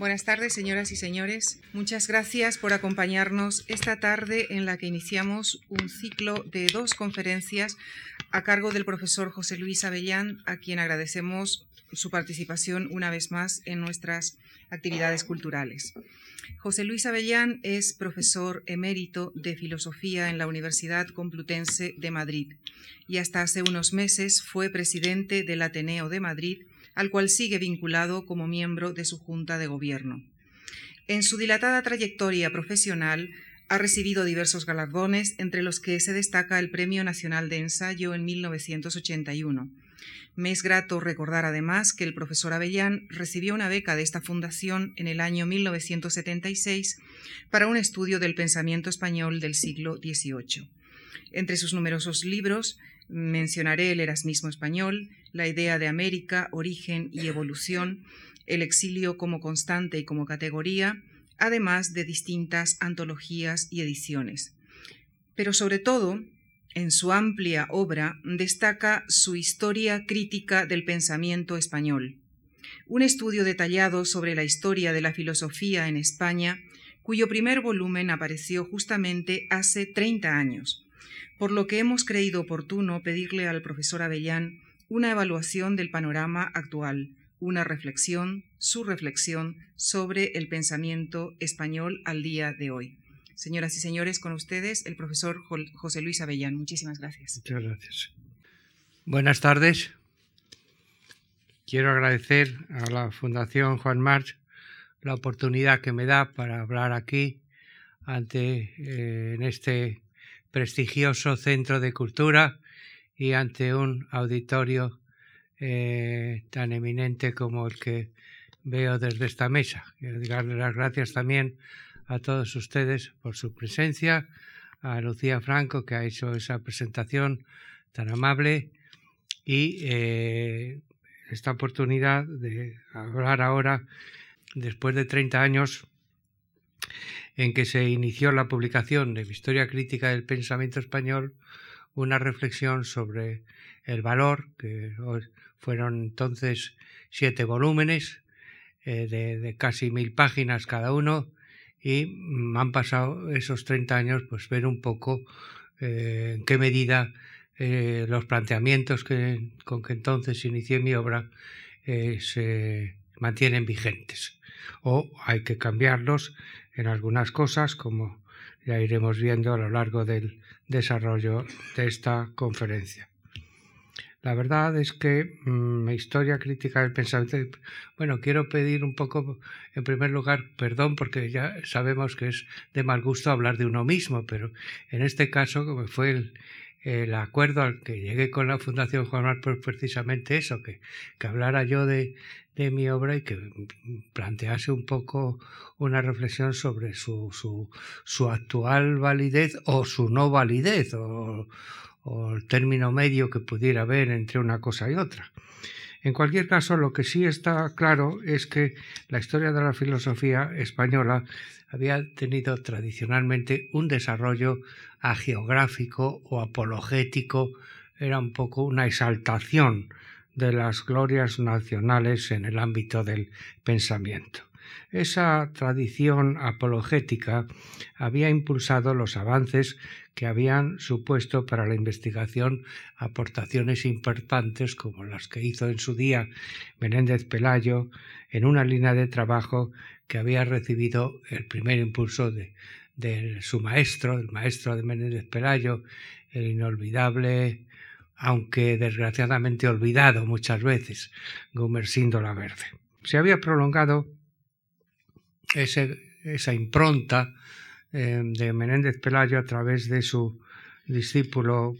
Buenas tardes, señoras y señores. Muchas gracias por acompañarnos esta tarde en la que iniciamos un ciclo de dos conferencias a cargo del profesor José Luis Avellán, a quien agradecemos su participación una vez más en nuestras actividades culturales. José Luis Avellán es profesor emérito de filosofía en la Universidad Complutense de Madrid y hasta hace unos meses fue presidente del Ateneo de Madrid al cual sigue vinculado como miembro de su Junta de Gobierno. En su dilatada trayectoria profesional ha recibido diversos galardones, entre los que se destaca el Premio Nacional de Ensayo en 1981. Me es grato recordar además que el profesor Avellán recibió una beca de esta fundación en el año 1976 para un estudio del pensamiento español del siglo XVIII. Entre sus numerosos libros mencionaré el Erasmismo español, la idea de América, origen y evolución, el exilio como constante y como categoría, además de distintas antologías y ediciones. Pero sobre todo, en su amplia obra destaca su historia crítica del pensamiento español, un estudio detallado sobre la historia de la filosofía en España, cuyo primer volumen apareció justamente hace 30 años, por lo que hemos creído oportuno pedirle al profesor Avellán una evaluación del panorama actual, una reflexión, su reflexión sobre el pensamiento español al día de hoy. Señoras y señores, con ustedes el profesor José Luis Avellán. Muchísimas gracias. Muchas gracias. Buenas tardes. Quiero agradecer a la Fundación Juan March la oportunidad que me da para hablar aquí ante eh, en este prestigioso centro de cultura y ante un auditorio eh, tan eminente como el que veo desde esta mesa. Quiero darle las gracias también a todos ustedes por su presencia, a Lucía Franco que ha hecho esa presentación tan amable y eh, esta oportunidad de hablar ahora, después de 30 años en que se inició la publicación de Historia Crítica del Pensamiento Español, una reflexión sobre el valor, que fueron entonces siete volúmenes eh, de, casi mil páginas cada uno, y han pasado esos 30 años, pues ver un poco eh, en qué medida eh, los planteamientos que, con que entonces inicié mi obra se mantienen vigentes. O hay que cambiarlos en algunas cosas como ya iremos viendo a lo largo del desarrollo de esta conferencia. La verdad es que mm, mi historia crítica del pensamiento, bueno, quiero pedir un poco, en primer lugar, perdón porque ya sabemos que es de mal gusto hablar de uno mismo, pero en este caso, como fue el, el acuerdo al que llegué con la Fundación Juan Mar, pues precisamente eso, que, que hablara yo de, de, mi obra y que plantease un poco una reflexión sobre su, su, su actual validez o su no validez o, o el término medio que pudiera haber entre una cosa y otra. En cualquier caso, lo que sí está claro es que la historia de la filosofía española había tenido tradicionalmente un desarrollo agiográfico o apologético, era un poco una exaltación de las glorias nacionales en el ámbito del pensamiento. Esa tradición apologética había impulsado los avances que habían supuesto para la investigación aportaciones importantes como las que hizo en su día Menéndez Pelayo en una línea de trabajo que había recibido el primer impulso de, su maestro, el maestro de Menéndez Pelayo, el inolvidable, aunque desgraciadamente olvidado muchas veces, Gumersindo la Verde. Se había prolongado esa impronta eh, de Menéndez Pelayo a través de su discípulo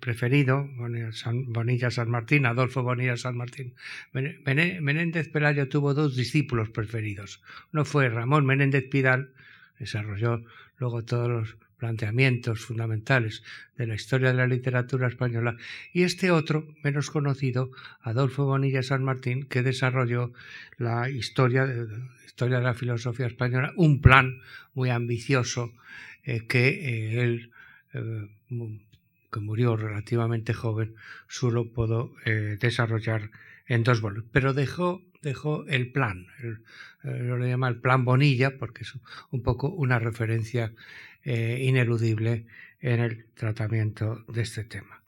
preferido, Bonilla San Martín, Adolfo Bonilla San Martín. Menéndez Pelayo tuvo dos discípulos preferidos. Uno fue Ramón Menéndez Pidal, desarrolló luego todos los planteamientos fundamentales de la historia de la literatura española, y este otro, menos conocido, Adolfo Bonilla San Martín, que desarrolló la historia de, historia de la filosofía española, un plan muy ambicioso eh, que eh, él eh, que murió relativamente joven, solo pudo desarrollar en dos volúmenes, pero dejó, dejó el plan, eh, lo llama el plan Bonilla, porque es un poco una referencia eh, ineludible en el tratamiento de este tema.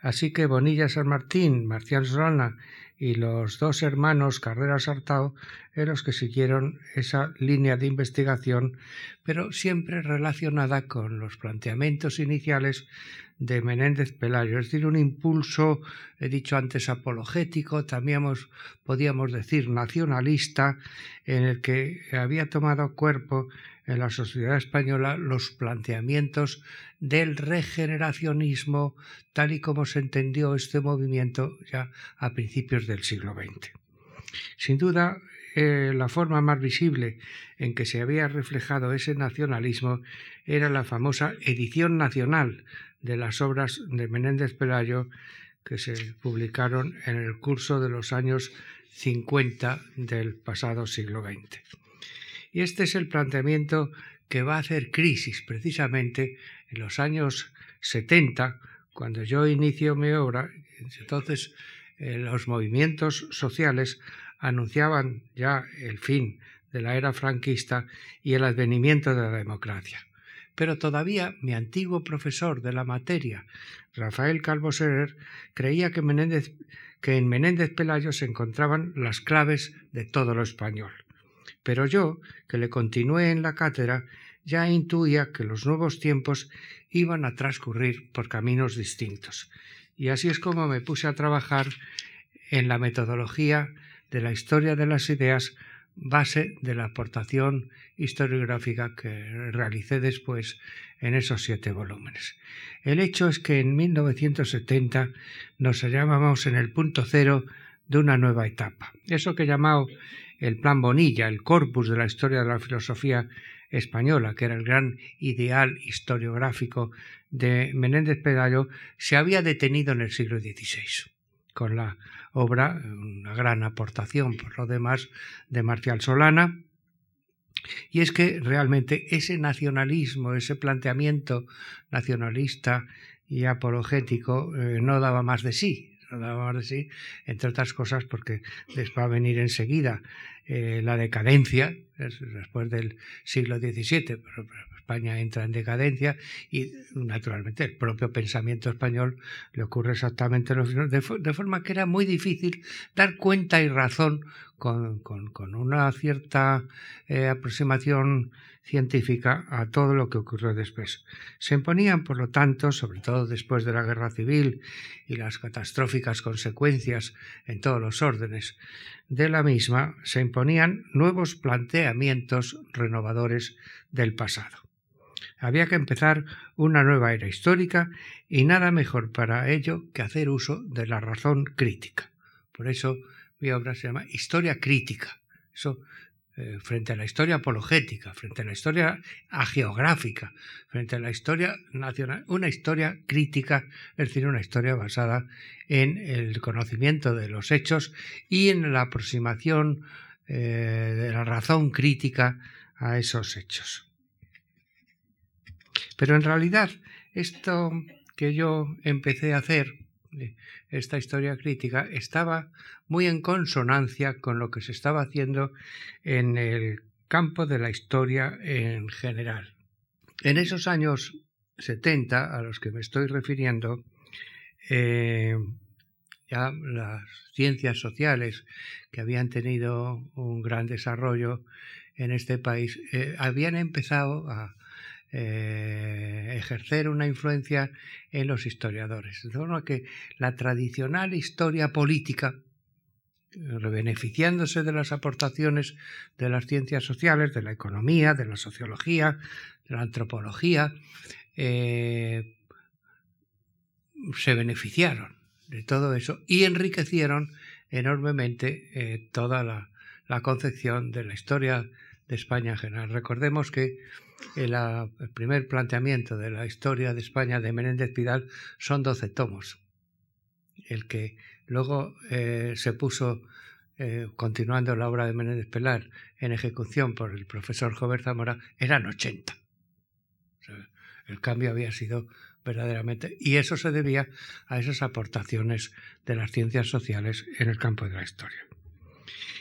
Así que Bonilla San Martín, Marcial Solana y los dos hermanos Carreras Artao eran los que siguieron esa línea de investigación, pero siempre relacionada con los planteamientos iniciales de Menéndez Pelayo, es decir, un impulso, he dicho antes, apologético, también podíamos decir nacionalista, en el que había tomado cuerpo en la sociedad española los planteamientos del regeneracionismo tal y como se entendió este movimiento ya a principios del siglo XX. Sin duda, eh, la forma más visible en que se había reflejado ese nacionalismo era la famosa edición nacional de las obras de Menéndez Pelayo que se publicaron en el curso de los años 50 del pasado siglo XX. Y este es el planteamiento que va a hacer crisis precisamente en los años 70, cuando yo inicio mi obra. Entonces, eh, los movimientos sociales anunciaban ya el fin de la era franquista y el advenimiento de la democracia. Pero todavía mi antiguo profesor de la materia, Rafael Calvo Serer, creía que, que en Menéndez Pelayo se encontraban las claves de todo lo español. Pero yo, que le continué en la cátedra, ya intuía que los nuevos tiempos iban a transcurrir por caminos distintos. Y así es como me puse a trabajar en la metodología de la historia de las ideas, base de la aportación historiográfica que realicé después en esos siete volúmenes. El hecho es que en 1970 nos hallábamos en el punto cero de una nueva etapa. Eso que he llamado el plan Bonilla, el corpus de la historia de la filosofía española, que era el gran ideal historiográfico de Menéndez Pedallo, se había detenido en el siglo XVI, con la obra, una gran aportación por lo demás, de Marcial Solana, y es que realmente ese nacionalismo, ese planteamiento nacionalista y apologético eh, no daba más de sí, entre otras cosas porque les va a venir enseguida eh, la decadencia, después del siglo XVII, España entra en decadencia y naturalmente el propio pensamiento español le ocurre exactamente lo mismo, de, forma que era muy difícil dar cuenta y razón con, una cierta eh, aproximación científica a todo lo que ocurrió después. Se imponían, por lo tanto, sobre todo después de la guerra civil y las catastróficas consecuencias en todos los órdenes de la misma, se imponían nuevos planteamientos renovadores del pasado. Había que empezar una nueva era histórica y nada mejor para ello que hacer uso de la razón crítica. Por eso mi obra se llama Historia crítica. Eso eh, frente a la historia apologética, frente a la historia geográfica, frente a la historia nacional, una historia crítica, es decir, una historia basada en el conocimiento de los hechos y en la aproximación eh, de la razón crítica a esos hechos. Pero en realidad, esto que yo empecé a hacer esta historia crítica estaba muy en consonancia con lo que se estaba haciendo en el campo de la historia en general. En esos años 70 a los que me estoy refiriendo, eh, ya las ciencias sociales que habían tenido un gran desarrollo en este país eh, habían empezado a, eh, ejercer una influencia en los historiadores. De forma que la tradicional historia política, beneficiándose de las aportaciones de las ciencias sociales, de la economía, de la sociología, de la antropología, eh, se beneficiaron de todo eso y enriquecieron enormemente eh, toda la, la concepción de la historia de España en general. Recordemos que el, primer planteamiento de la historia de España de Menéndez Pidal son 12 tomos. El que luego eh, se puso, eh, continuando la obra de Menéndez Pelar, en ejecución por el profesor Jover Zamora, eran 80. el cambio había sido verdaderamente. Y eso se debía a esas aportaciones de las ciencias sociales en el campo de la historia.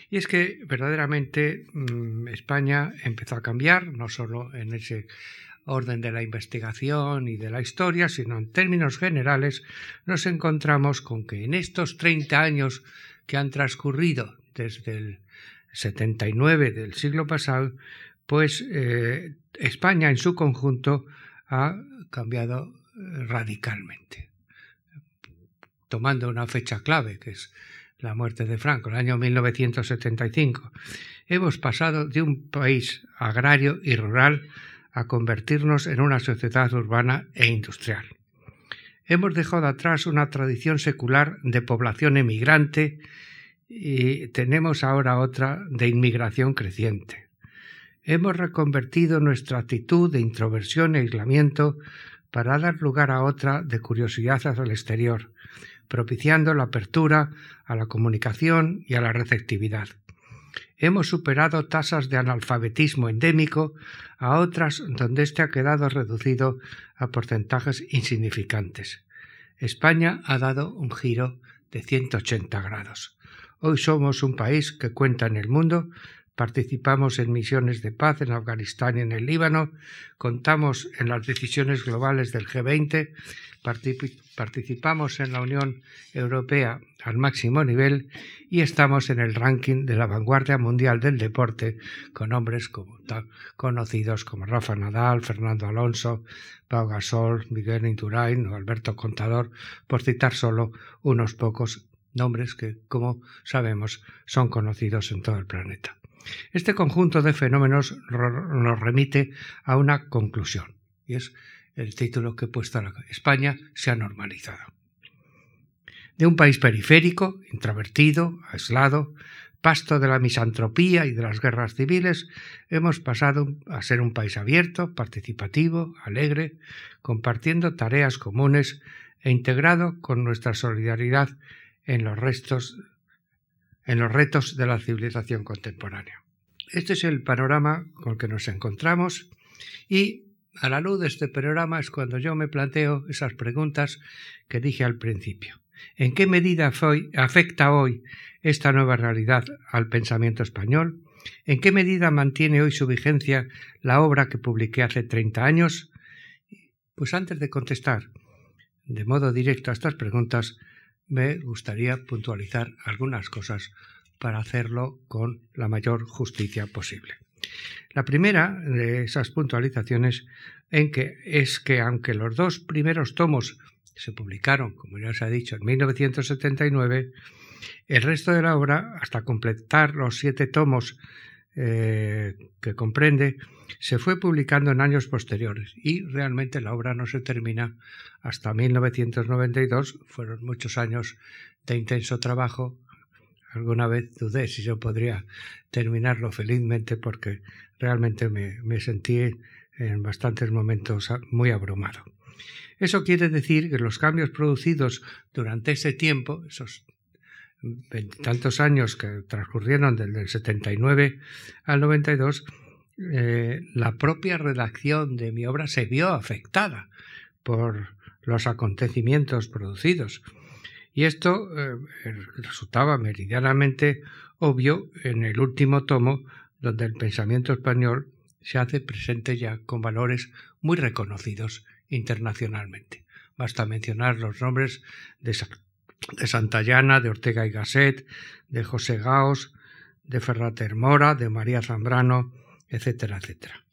Y es que verdaderamente mm, España empezó a cambiar, no solo en ese orden de la investigación y de la historia, sino en términos generales, nos encontramos con que en estos 30 años que han transcurrido desde el 79 del siglo pasado, pues eh, España en su conjunto ha cambiado radicalmente. Tomando una fecha clave, que es la muerte de Franco, el año 1975, hemos pasado de un país agrario y rural a convertirnos en una sociedad urbana e industrial. Hemos dejado atrás una tradición secular de población emigrante y tenemos ahora otra de inmigración creciente. Hemos reconvertido nuestra actitud de introversión e aislamiento para dar lugar a otra de curiosidad hacia el exterior, propiciando la apertura a la comunicación y a la receptividad hemos superado tasas de analfabetismo endémico a otras donde éste ha quedado reducido a porcentajes insignificantes. España ha dado un giro de 180 grados. Hoy somos un país que cuenta en el mundo participamos en misiones de paz en Afganistán y en el Líbano, contamos en las decisiones globales del G20, participamos en la Unión Europea al máximo nivel y estamos en el ranking de la vanguardia mundial del deporte con hombres como, conocidos como Rafa Nadal, Fernando Alonso, Pau Gasol, Miguel Indurain o Alberto Contador, por citar solo unos pocos nombres que, como sabemos, son conocidos en todo el planeta. Este conjunto de fenómenos nos remite a una conclusión, y es el título que he puesto la España se ha normalizado. De un país periférico, introvertido, aislado, pasto de la misantropía y de las guerras civiles, hemos pasado a ser un país abierto, participativo, alegre, compartiendo tareas comunes e integrado con nuestra solidaridad en los restos en los retos de la civilización contemporánea. Este es el panorama con el que nos encontramos y a la luz de este panorama es cuando yo me planteo esas preguntas que dije al principio. ¿En qué medida afecta hoy esta nueva realidad al pensamiento español? ¿En qué medida mantiene hoy su vigencia la obra que publiqué hace 30 años? Pues antes de contestar de modo directo a estas preguntas, me gustaría puntualizar algunas cosas para hacerlo con la mayor justicia posible. La primera de esas puntualizaciones en que es que aunque los dos primeros tomos se publicaron, como ya se ha dicho, en 1979, el resto de la obra, hasta completar los siete tomos eh, que comprende, se fue publicando en años posteriores y realmente la obra no se termina hasta 1992. Fueron muchos años de intenso trabajo. Alguna vez dudé si yo podría terminarlo felizmente porque realmente me, sentí en bastantes momentos muy abrumado. Eso quiere decir que los cambios producidos durante ese tiempo, esos tantos años que transcurrieron desde el 79 al 92, eh, la propia redacción de mi obra se vio afectada por los acontecimientos producidos. Y esto eh, resultaba meridianamente obvio en el último tomo, donde el pensamiento español se hace presente ya con valores muy reconocidos internacionalmente. Basta mencionar los nombres de, de Santayana, de Ortega y Gasset, de José Gaos, de Ferrater Mora, de María Zambrano, etcétera, etcétera.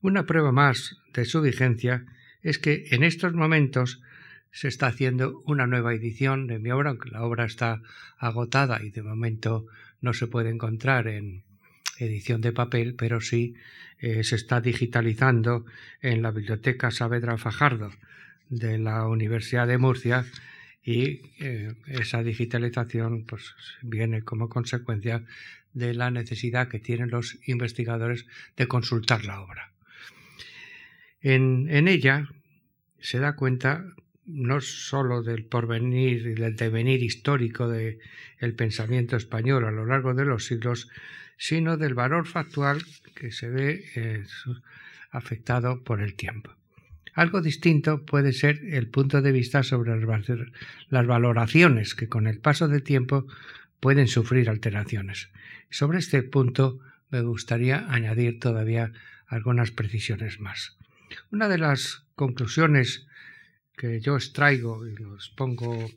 Una prueba más de su vigencia es que en estos momentos se está haciendo una nueva edición de mi obra, aunque la obra está agotada y de momento no se puede encontrar en edición de papel, pero sí eh, se está digitalizando en la Biblioteca Saavedra Fajardo de la Universidad de Murcia y eh, esa digitalización pues, viene como consecuencia de la necesidad que tienen los investigadores de consultar la obra. En, ella se da cuenta no sólo del porvenir y del devenir histórico del pensamiento español a lo largo de los siglos, sino del valor factual que se ve eh, afectado por el tiempo. Algo distinto puede ser el punto de vista sobre las valoraciones que con el paso del tiempo pueden sufrir alteraciones. Sobre este punto me gustaría añadir todavía algunas precisiones más. Una de las conclusiones que yo extraigo y los pongo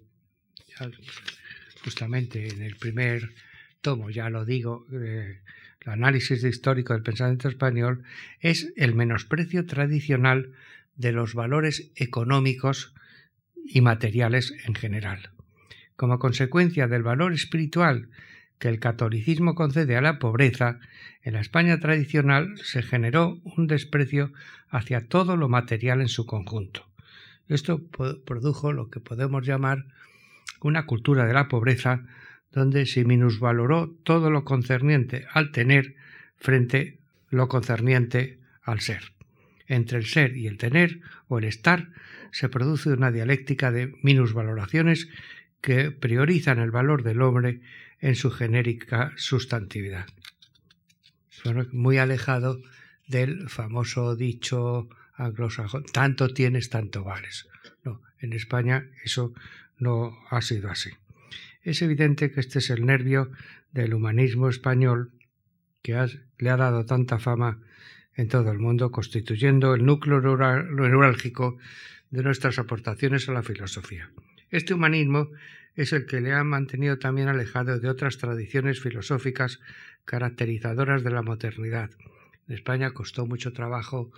justamente en el primer tomo, ya lo digo, eh, el análisis histórico del pensamiento español, es el menosprecio tradicional de los valores económicos y materiales en general. Como consecuencia del valor espiritual que el catolicismo concede a la pobreza, en la España tradicional se generó un desprecio hacia todo lo material en su conjunto. Esto produjo lo que podemos llamar una cultura de la pobreza donde se minusvaloró todo lo concerniente al tener frente lo concerniente al ser. Entre el ser y el tener o el estar se produce una dialéctica de minusvaloraciones que priorizan el valor del hombre en su genérica sustantividad. Muy alejado del famoso dicho anglosajón, tanto tienes, tanto vales. No, en España eso no ha sido así. Es evidente que este es el nervio del humanismo español que le ha dado tanta fama en todo el mundo, constituyendo el núcleo neurálgico de nuestras aportaciones a la filosofía. Este humanismo es el que le ha mantenido también alejado de otras tradiciones filosóficas caracterizadoras de la modernidad. En España costó mucho trabajo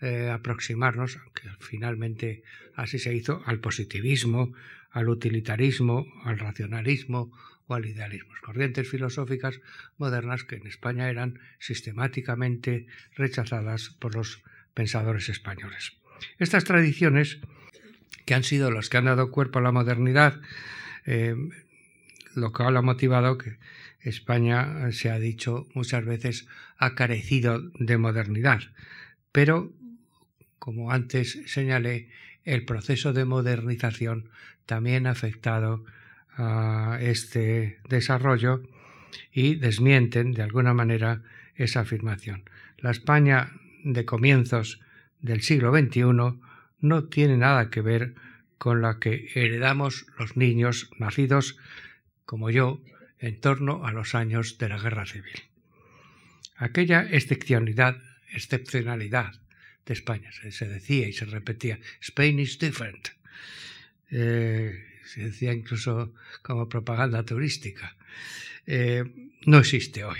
eh, aproximarnos, aunque finalmente así se hizo, al positivismo, al utilitarismo, al racionalismo o al idealismo. Corrientes filosóficas modernas que en España eran sistemáticamente rechazadas por los pensadores españoles. Estas tradiciones, que han sido las que han dado cuerpo a la modernidad, eh, lo cual ha motivado que España, se ha dicho muchas veces, ha carecido de modernidad. Pero, como antes señalé, el proceso de modernización también ha afectado este desarrollo y desmienten de alguna manera esa afirmación. La España de comienzos del siglo XXI no tiene nada que ver con la que heredamos los niños nacidos, como yo, en torno a los años de la Guerra Civil. Aquella excepcionalidad, excepcionalidad de España, se, decía y se repetía, Spain is different, eh, se decía incluso como propaganda turística, eh, no existe hoy.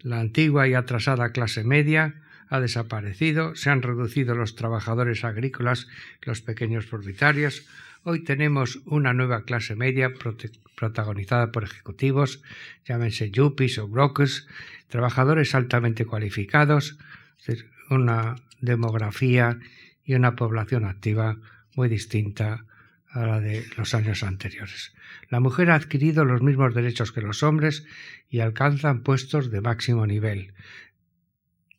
La antigua y atrasada clase media ha desaparecido, se han reducido los trabajadores agrícolas los pequeños propietarios. Hoy tenemos una nueva clase media protagonizada por ejecutivos, llámense yuppies o brokers, trabajadores altamente cualificados, una demografía y una población activa muy distinta a la de los años anteriores. La mujer ha adquirido los mismos derechos que los hombres y alcanzan puestos de máximo nivel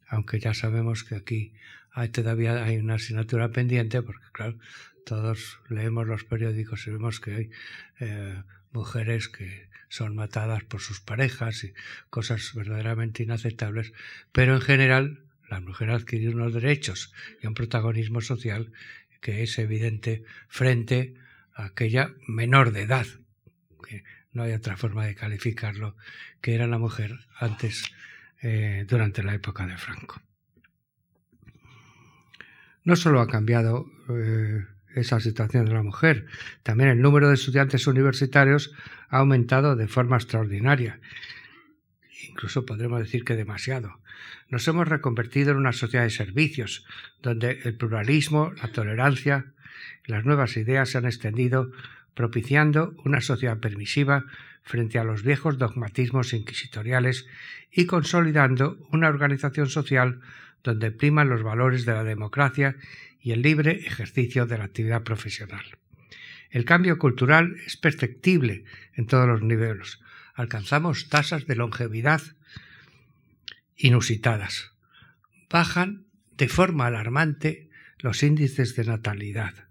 aunque ya sabemos que aquí hay, todavía hay una asignatura pendiente, porque claro, todos leemos los periódicos y vemos que hay eh, mujeres que son matadas por sus parejas y cosas verdaderamente inaceptables, pero en general la mujer adquiere unos derechos y un protagonismo social que es evidente frente a aquella menor de edad, que no hay otra forma de calificarlo, que era la mujer antes eh, durante la época de Franco. No solo ha cambiado eh, esa situación de la mujer, también el número de estudiantes universitarios ha aumentado de forma extraordinaria. Incluso podremos decir que demasiado. Nos hemos reconvertido en una sociedad de servicios, donde el pluralismo, la tolerancia las nuevas ideas se han extendido, propiciando una sociedad permisiva frente a los viejos dogmatismos inquisitoriales y consolidando una organización social donde priman los valores de la democracia y el libre ejercicio de la actividad profesional. El cambio cultural es perceptible en todos los niveles. Alcanzamos tasas de longevidad inusitadas. Bajan de forma alarmante los índices de natalidad.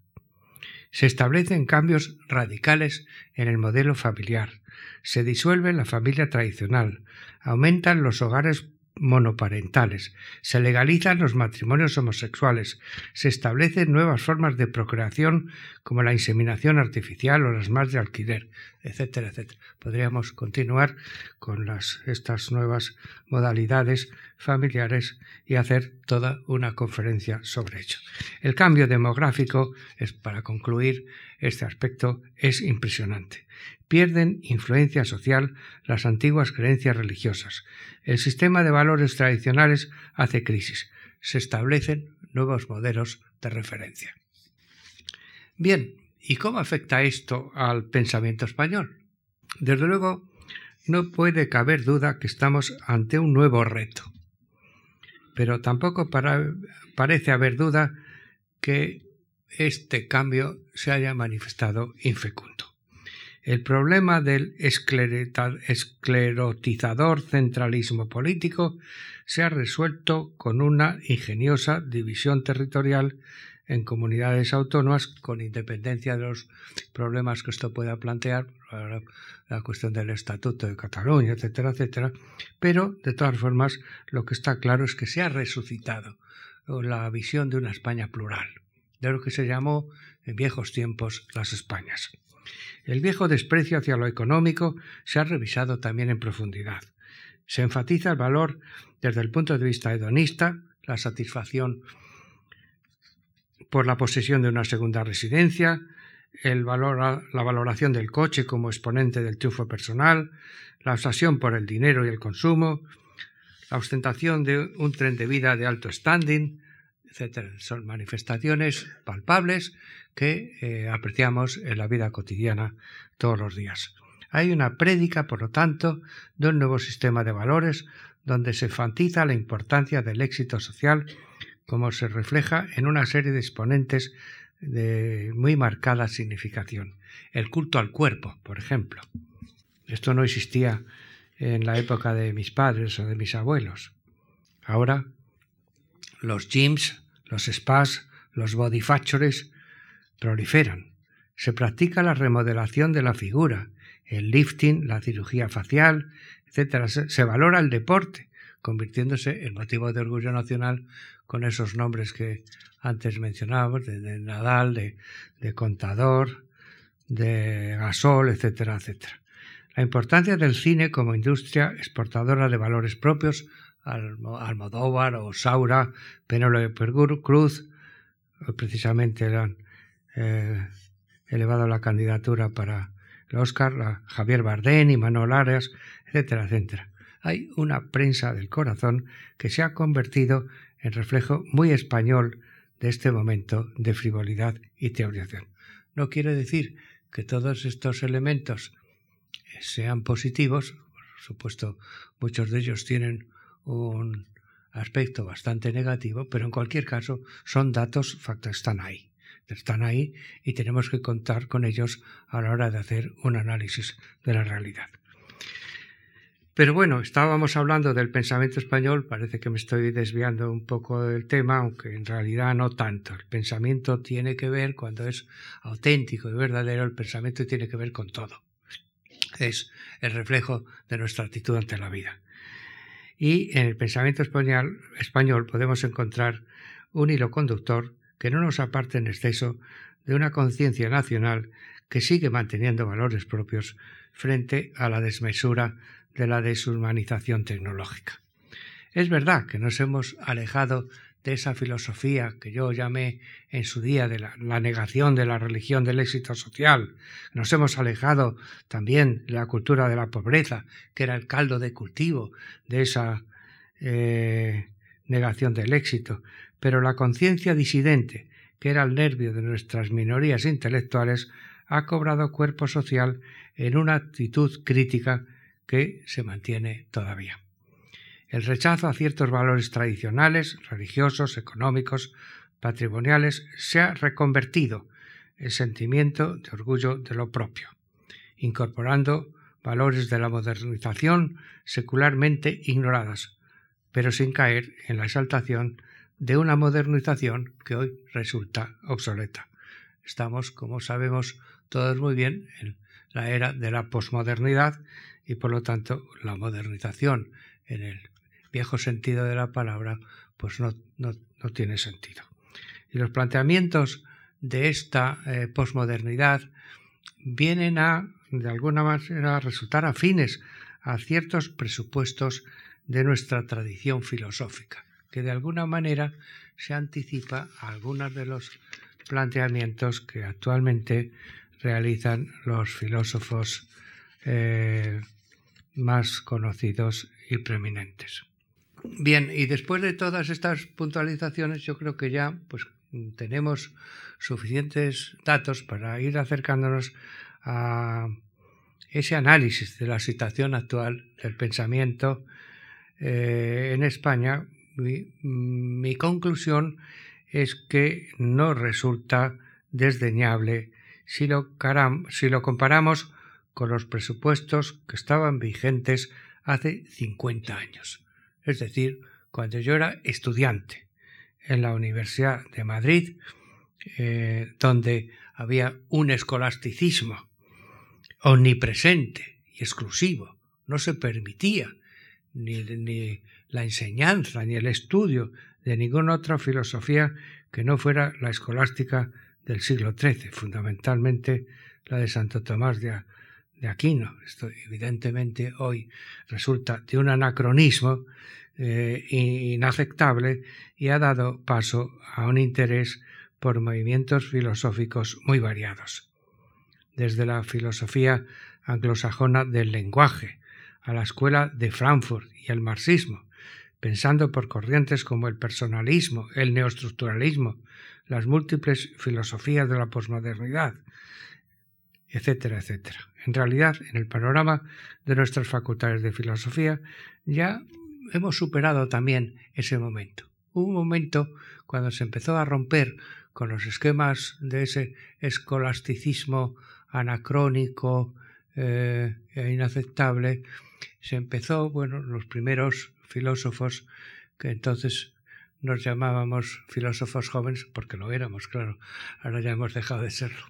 Se establecen cambios radicales en el modelo familiar, se disuelve la familia tradicional, aumentan los hogares monoparentales, se legalizan los matrimonios homosexuales, se establecen nuevas formas de procreación como la inseminación artificial o las más de alquiler, etcétera, etcétera. Podríamos continuar con las, estas nuevas modalidades familiares y hacer toda una conferencia sobre ello. El cambio demográfico, es, para concluir este aspecto, es impresionante. Pierden influencia social las antiguas creencias religiosas. El sistema de valores tradicionales hace crisis. Se establecen nuevos modelos de referencia. Bien, ¿y cómo afecta esto al pensamiento español? Desde luego, no puede caber duda que estamos ante un nuevo reto. Pero tampoco parece haber duda que este cambio se haya manifestado infecundo. El problema del esclerotizador centralismo político se ha resuelto con una ingeniosa división territorial en comunidades autónomas con independencia de los problemas que esto pueda plantear, la cuestión del Estatuto de Cataluña, etcétera, etcétera. Pero, de todas formas, lo que está claro es que se ha resucitado la visión de una España plural, de lo que se llamó en viejos tiempos las Españas. El viejo desprecio hacia lo económico se ha revisado también en profundidad. Se enfatiza el valor desde el punto de vista hedonista, la satisfacción por la posesión de una segunda residencia, el valor, la valoración del coche como exponente del triunfo personal, la obsesión por el dinero y el consumo, la ostentación de un tren de vida de alto standing, Son manifestaciones palpables que eh, apreciamos en la vida cotidiana todos los días. Hay una prédica, por lo tanto, de un nuevo sistema de valores donde se enfatiza la importancia del éxito social, como se refleja en una serie de exponentes de muy marcada significación. El culto al cuerpo, por ejemplo. Esto no existía en la época de mis padres o de mis abuelos. Ahora los gyms, los spas, los body factories proliferan. Se practica la remodelación de la figura, el lifting, la cirugía facial, etc. Se, valora el deporte, convirtiéndose en motivo de orgullo nacional con esos nombres que antes mencionábamos, de, Nadal, de, de, Contador, de Gasol, etcétera, etcétera. La importancia del cine como industria exportadora de valores propios, Almodóvar o Saura, Penélope Cruz, precisamente eran eh, elevado la candidatura para el Oscar, Javier Bardén y Manuel Arias, etcétera, etcétera. Hay una prensa del corazón que se ha convertido en reflejo muy español de este momento de frivolidad y teorización. No quiere decir que todos estos elementos sean positivos, por supuesto muchos de ellos tienen un aspecto bastante negativo, pero en cualquier caso son datos, factos, están ahí están ahí y tenemos que contar con ellos a la hora de hacer un análisis de la realidad. Pero bueno, estábamos hablando del pensamiento español, parece que me estoy desviando un poco del tema, aunque en realidad no tanto. El pensamiento tiene que ver, cuando es auténtico y verdadero, el pensamiento tiene que ver con todo. Es el reflejo de nuestra actitud ante la vida. Y en el pensamiento español, podemos encontrar un hilo conductor que no nos aparte en exceso de una conciencia nacional que sigue manteniendo valores propios frente a la desmesura de la deshumanización tecnológica. Es verdad que nos hemos alejado de esa filosofía que yo llamé en su día de la, negación de la religión del éxito social. Nos hemos alejado también de la cultura de la pobreza, que era el caldo de cultivo de esa eh, negación del éxito pero la conciencia disidente, que era el nervio de nuestras minorías intelectuales, ha cobrado cuerpo social en una actitud crítica que se mantiene todavía. El rechazo a ciertos valores tradicionales, religiosos, económicos, patrimoniales, se ha reconvertido en sentimiento de orgullo de lo propio, incorporando valores de la modernización secularmente ignoradas, pero sin caer en la exaltación de una modernización que hoy resulta obsoleta. Estamos, como sabemos todos muy bien, en la era de la posmodernidad y por lo tanto la modernización en el viejo sentido de la palabra, pues no, no, tiene sentido. Y los planteamientos de esta eh, posmodernidad vienen a, de alguna manera, resultar afines a ciertos presupuestos de nuestra tradición filosófica, que de alguna manera se anticipa a algunos de los planteamientos que actualmente realizan los filósofos eh, más conocidos y preeminentes. Bien, y después de todas estas puntualizaciones, yo creo que ya pues, tenemos suficientes datos para ir acercándonos a ese análisis de la situación actual del pensamiento eh, en España. mi conclusión es que no resulta desdeñable si lo, comparamos con los presupuestos que estaban vigentes hace 50 años, es decir, cuando yo era estudiante en la Universidad de Madrid, eh, donde había un escolasticismo omnipresente y exclusivo, no se permitía ni, la enseñanza ni el estudio de ninguna otra filosofía que no fuera la escolástica del siglo XIII, fundamentalmente la de Santo Tomás de, Aquino. Esto evidentemente hoy resulta de un anacronismo eh, inaceptable y ha dado paso a un interés por movimientos filosóficos muy variados, desde la filosofía anglosajona del lenguaje a la escuela de Frankfurt y el marxismo, pensando por corrientes como el personalismo, el neoestructuralismo, las múltiples filosofías de la posmodernidad, etcétera, etcétera. En realidad, en el panorama de nuestras facultades de filosofía ya hemos superado también ese momento. Un momento cuando se empezó a romper con los esquemas de ese escolasticismo anacrónico eh, e inaceptable, se empezó, bueno, los primeros filósofos que entonces nos llamábamos filósofos jóvenes, porque lo éramos, claro, ahora ya hemos dejado de serlo.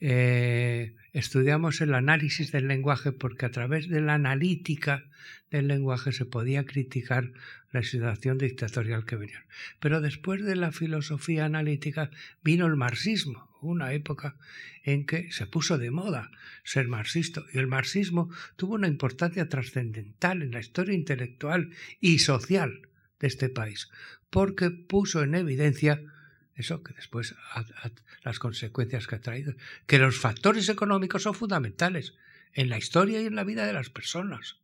Eh, estudiamos el análisis del lenguaje porque a través de la analítica del lenguaje se podía criticar la situación dictatorial que venía. Pero después de la filosofía analítica vino el marxismo, una época en que se puso de moda ser marxista y el marxismo tuvo una importancia trascendental en la historia intelectual y social de este país, porque puso en evidencia eso que después las consecuencias que ha traído, que los factores económicos son fundamentales en la historia y en la vida de las personas.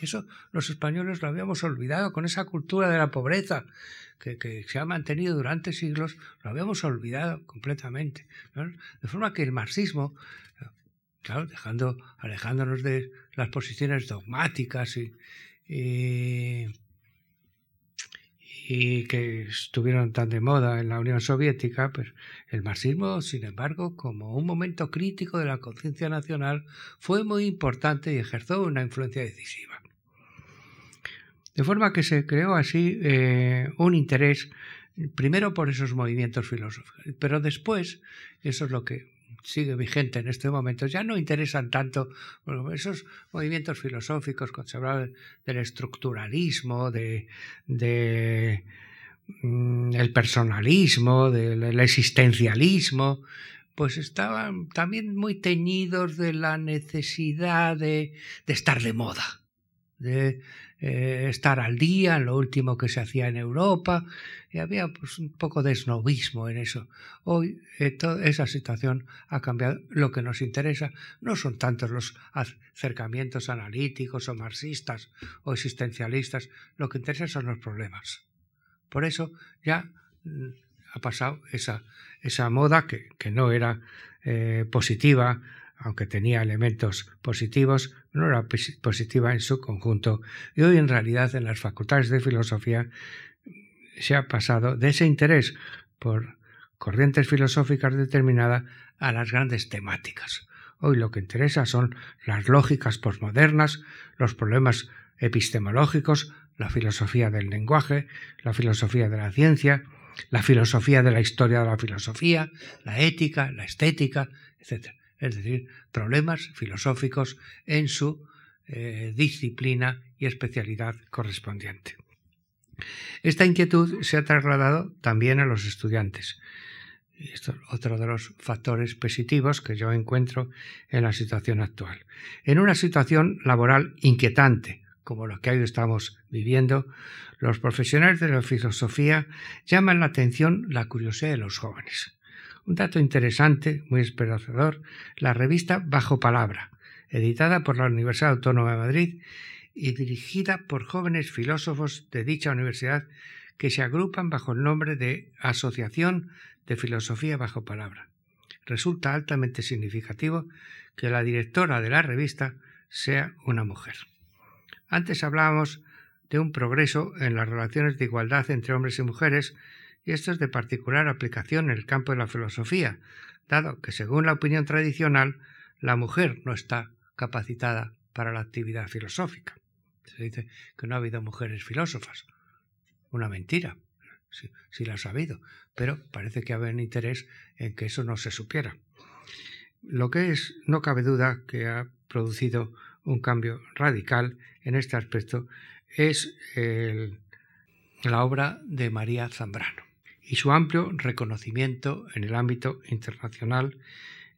Eso los españoles lo habíamos olvidado con esa cultura de la pobreza que, se ha mantenido durante siglos, lo habíamos olvidado completamente. De forma que el marxismo, claro, dejando, alejándonos de las posiciones dogmáticas y y que estuvieron tan de moda en la Unión Soviética, pues el marxismo, sin embargo, como un momento crítico de la conciencia nacional, fue muy importante y ejerció una influencia decisiva. De forma que se creó así eh, un interés, primero por esos movimientos filosóficos, pero después, eso es lo que sigue vigente en este momento, ya no interesan tanto esos movimientos filosóficos, hablaba del estructuralismo, de, mm, el personalismo, del existencialismo, pues estaban también muy teñidos de la necesidad de, de estar de moda, de eh, estar al día en lo último que se hacía en Europa, y había pues, un poco de snobismo en eso. Hoy eh, esa situación ha cambiado. Lo que nos interesa no son tantos los acercamientos analíticos o marxistas o existencialistas, lo que interesa son los problemas. Por eso ya mm, ha pasado esa, esa moda que, que no era eh, positiva aunque tenía elementos positivos, no era positiva en su conjunto. Y hoy en realidad en las facultades de filosofía se ha pasado de ese interés por corrientes filosóficas determinadas a las grandes temáticas. Hoy lo que interesa son las lógicas posmodernas, los problemas epistemológicos, la filosofía del lenguaje, la filosofía de la ciencia, la filosofía de la historia de la filosofía, la ética, la estética, etc es decir, problemas filosóficos en su eh, disciplina y especialidad correspondiente. Esta inquietud se ha trasladado también a los estudiantes. Esto es otro de los factores positivos que yo encuentro en la situación actual. En una situación laboral inquietante, como lo que hoy estamos viviendo, los profesionales de la filosofía llaman la atención la curiosidad de los jóvenes. Un dato interesante, muy esperanzador, la revista Bajo Palabra, editada por la Universidad Autónoma de Madrid y dirigida por jóvenes filósofos de dicha universidad que se agrupan bajo el nombre de Asociación de Filosofía Bajo Palabra. Resulta altamente significativo que la directora de la revista sea una mujer. Antes hablábamos de un progreso en las relaciones de igualdad entre hombres y mujeres, y esto es de particular aplicación en el campo de la filosofía, dado que, según la opinión tradicional, la mujer no está capacitada para la actividad filosófica. Se dice que no ha habido mujeres filósofas. Una mentira, si, la ha habido, pero parece que había un interés en que eso no se supiera. Lo que es, no cabe duda que ha producido un cambio radical en este aspecto es la obra de María Zambrano y su amplio reconocimiento en el ámbito internacional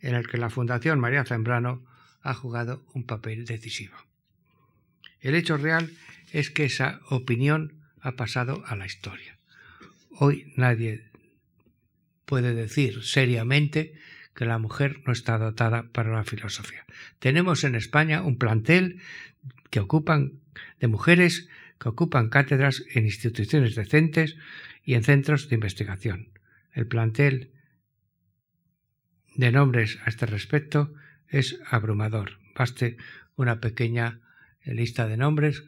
en el que la Fundación María Zambrano ha jugado un papel decisivo. El hecho real es que esa opinión ha pasado a la historia. Hoy nadie puede decir seriamente que la mujer no está dotada para la filosofía. Tenemos en España un plantel que ocupan de mujeres que ocupan cátedras en instituciones decentes y en centros de investigación. El plantel de nombres a este respecto es abrumador. Baste una pequeña lista de nombres,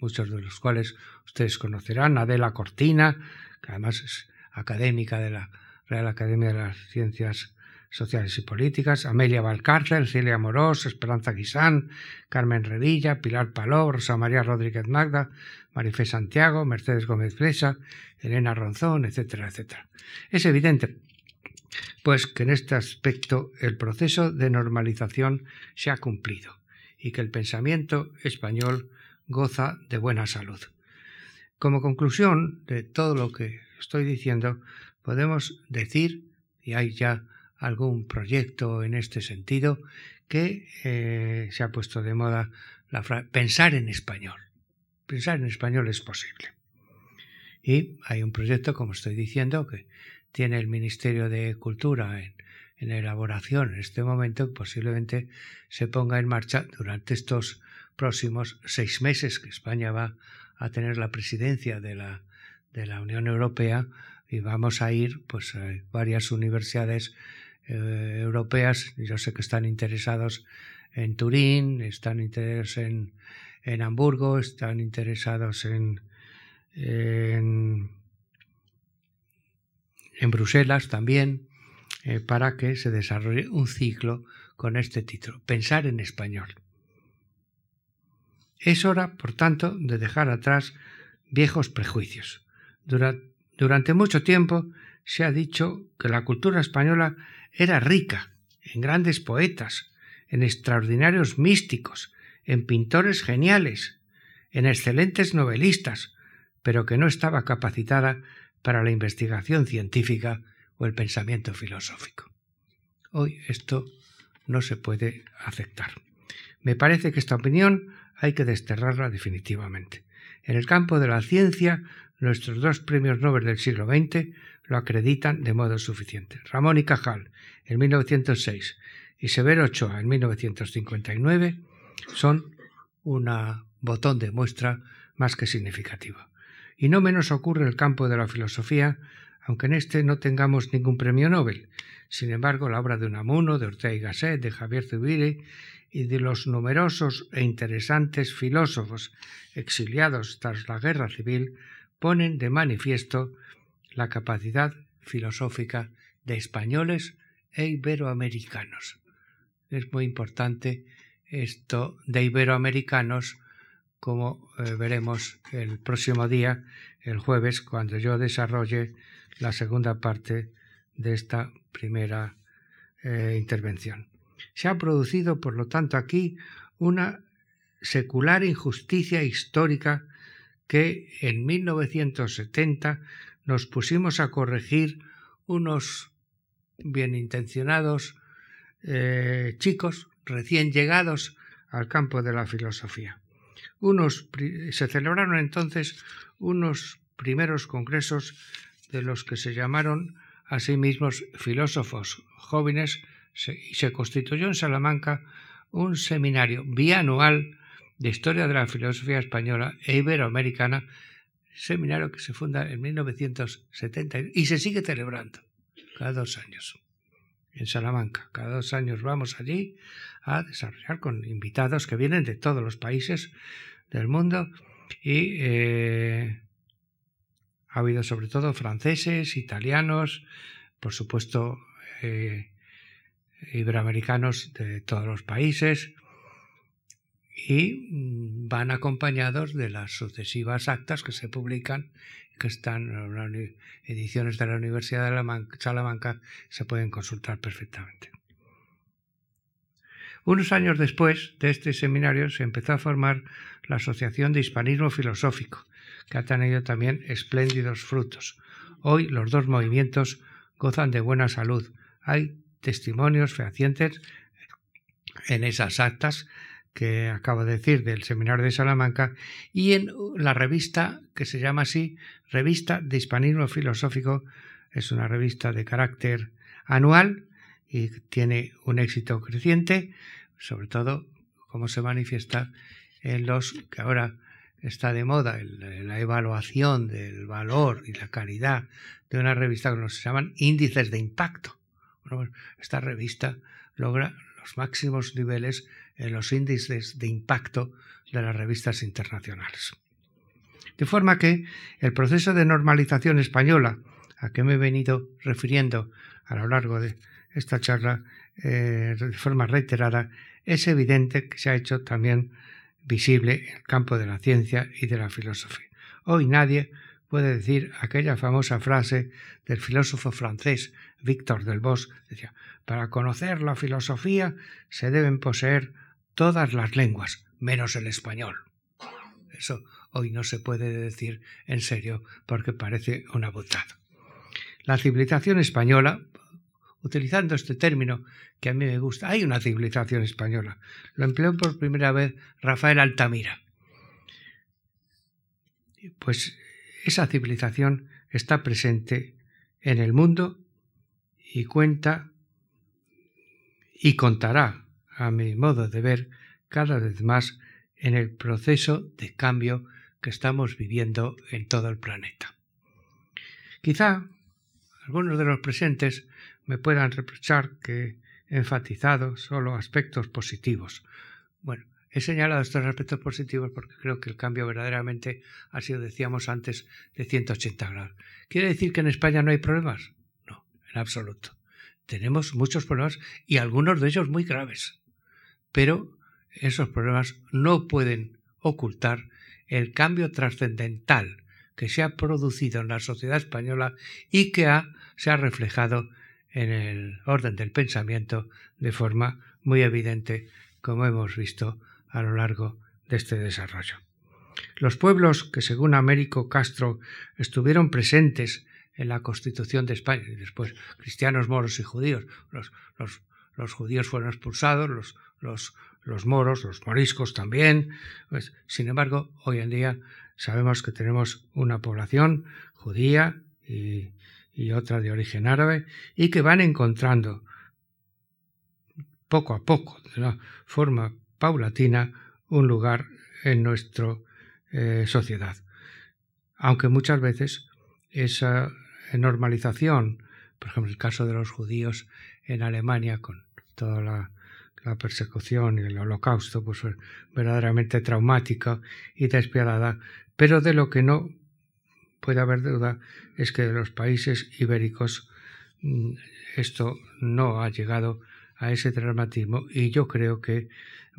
muchos de los cuales ustedes conocerán. Adela Cortina, que además es académica de la Real Academia de las Ciencias Sociales y Políticas, Amelia Valcárcel, Celia Morós, Esperanza Guisán, Carmen Revilla, Pilar Paló, Rosa María Rodríguez Magda, Marifé Santiago, Mercedes Gómez Fresa, Elena Ronzón, etcétera, etcétera. Es evidente pues que en este aspecto el proceso de normalización se ha cumplido y que el pensamiento español goza de buena salud. Como conclusión de todo lo que estoy diciendo, podemos decir, y hay ya algún proyecto en este sentido, que eh, se ha puesto de moda la frase pensar en español. Pensar en español es posible. Y hay un proyecto, como estoy diciendo, que tiene el Ministerio de Cultura en, elaboración en este momento que posiblemente se ponga en marcha durante estos próximos seis meses que España va a tener la presidencia de la, de la Unión Europea y vamos a ir pues a varias universidades eh, europeas yo sé que están interesados en Turín están interesados en, en Hamburgo están interesados en, en Bruselas también, eh, para que se desarrolle un ciclo con este título, Pensar en español. Es hora, por tanto, de dejar atrás viejos prejuicios. durante mucho tiempo se ha dicho que la cultura española era rica en grandes poetas, en extraordinarios místicos, en pintores geniales, en excelentes novelistas, pero que no estaba capacitada para la investigación científica o el pensamiento filosófico. Hoy esto no se puede aceptar. Me parece que esta opinión hay que desterrarla definitivamente. En el campo de la ciencia, nuestros dos premios Nobel del siglo XX lo acreditan de modo suficiente. Ramón y Cajal, en 1906, y Severo Ochoa, en 1959, son un botón de muestra más que significativo. Y no menos ocurre el campo de la filosofía, aunque en este no tengamos ningún premio Nobel. Sin embargo, la obra de Unamuno, de Ortega y Gasset, de Javier Zubiri y de los numerosos e interesantes filósofos exiliados tras la guerra civil ponen de manifiesto la capacidad filosófica de españoles e iberoamericanos. Es muy importante esto de iberoamericanos como eh, veremos el próximo día, el jueves, cuando yo desarrolle la segunda parte de esta primera eh, intervención. Se ha producido, por lo tanto, aquí una secular injusticia histórica que en 1970 nos pusimos a corregir unos bien intencionados eh, chicos recién llegados al campo de la filosofía. Unos, se celebraron entonces unos primeros congresos de los que se llamaron a sí mismos filósofos jóvenes y se constituyó en Salamanca un seminario bianual de historia de la filosofía española e iberoamericana, seminario que se funda en 1970 y se sigue celebrando cada dos años en Salamanca. Cada dos años vamos allí a desarrollar con invitados que vienen de todos los países del mundo y eh, ha habido sobre todo franceses, italianos, por supuesto eh, iberoamericanos de todos los países y mm, van acompañados de las sucesivas actas que se publican, que están en ediciones de la Universidad de Salamanca, se pueden consultar perfectamente. Unos años después de este seminario se empezó a formar la Asociación de Hispanismo Filosófico, que ha tenido también espléndidos frutos. Hoy los dos movimientos gozan de buena salud. Hay testimonios fehacientes en esas actas que acabo de decir del Seminario de Salamanca y en la revista que se llama así Revista de Hispanismo Filosófico. Es una revista de carácter anual y tiene un éxito creciente, sobre todo como se manifiesta en los que ahora está de moda la evaluación del valor y la calidad de una revista que se llaman índices de impacto. esta revista logra los máximos niveles los índices de impacto de las revistas internacionales. De forma que el proceso de normalización española a que me he venido refiriendo a lo largo de esta charla eh, de forma reiterada, es evidente que se ha hecho también visible en el campo de la ciencia y de la filosofía. Hoy nadie puede decir aquella famosa frase del filósofo francés Víctor Delbos, decía, para conocer la filosofía se deben poseer todas las lenguas, menos el español. Eso hoy no se puede decir en serio porque parece una botada. La civilización española, utilizando este término que a mí me gusta, hay una civilización española. Lo empleó por primera vez Rafael Altamira. Pues esa civilización está presente en el mundo y cuenta y contará a mi modo de ver, cada vez más en el proceso de cambio que estamos viviendo en todo el planeta. Quizá algunos de los presentes me puedan reprochar que he enfatizado solo aspectos positivos. Bueno, he señalado estos aspectos positivos porque creo que el cambio verdaderamente ha sido, decíamos antes, de 180 grados. ¿Quiere decir que en España no hay problemas? No, en absoluto. Tenemos muchos problemas y algunos de ellos muy graves pero esos problemas no pueden ocultar el cambio trascendental que se ha producido en la sociedad española y que se ha reflejado en el orden del pensamiento de forma muy evidente, como hemos visto a lo largo de este desarrollo. Los pueblos que, según Américo Castro, estuvieron presentes en la Constitución de España, y después cristianos, moros y judíos, los, judíos fueron expulsados, los, los, los moros, los moriscos también. Pues, sin embargo, hoy en día sabemos que tenemos una población judía y, otra de origen árabe y que van encontrando poco a poco, de una forma paulatina, un lugar en nuestra eh, sociedad. Aunque muchas veces esa normalización, por ejemplo, el caso de los judíos en Alemania con toda la la persecución y el holocausto, pues fue verdaderamente traumática y despiadada, pero de lo que no puede haber duda es que de los países ibéricos mm, esto no ha llegado a ese traumatismo y yo creo que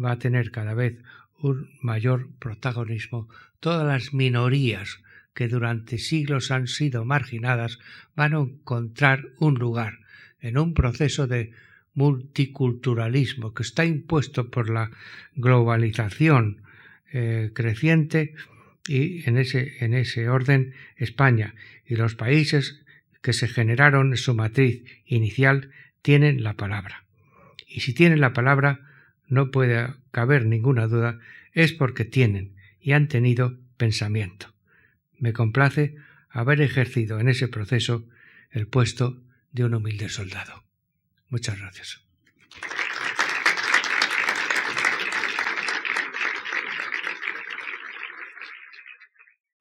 va a tener cada vez un mayor protagonismo. Todas las minorías que durante siglos han sido marginadas van a encontrar un lugar en un proceso de multiculturalismo que está impuesto por la globalización eh, creciente y en ese, en ese orden España y los países que se generaron en su matriz inicial tienen la palabra. Y si tienen la palabra, no puede caber ninguna duda, es porque tienen y han tenido pensamiento. Me complace haber ejercido en ese proceso el puesto de un humilde soldado. Muchas gracias.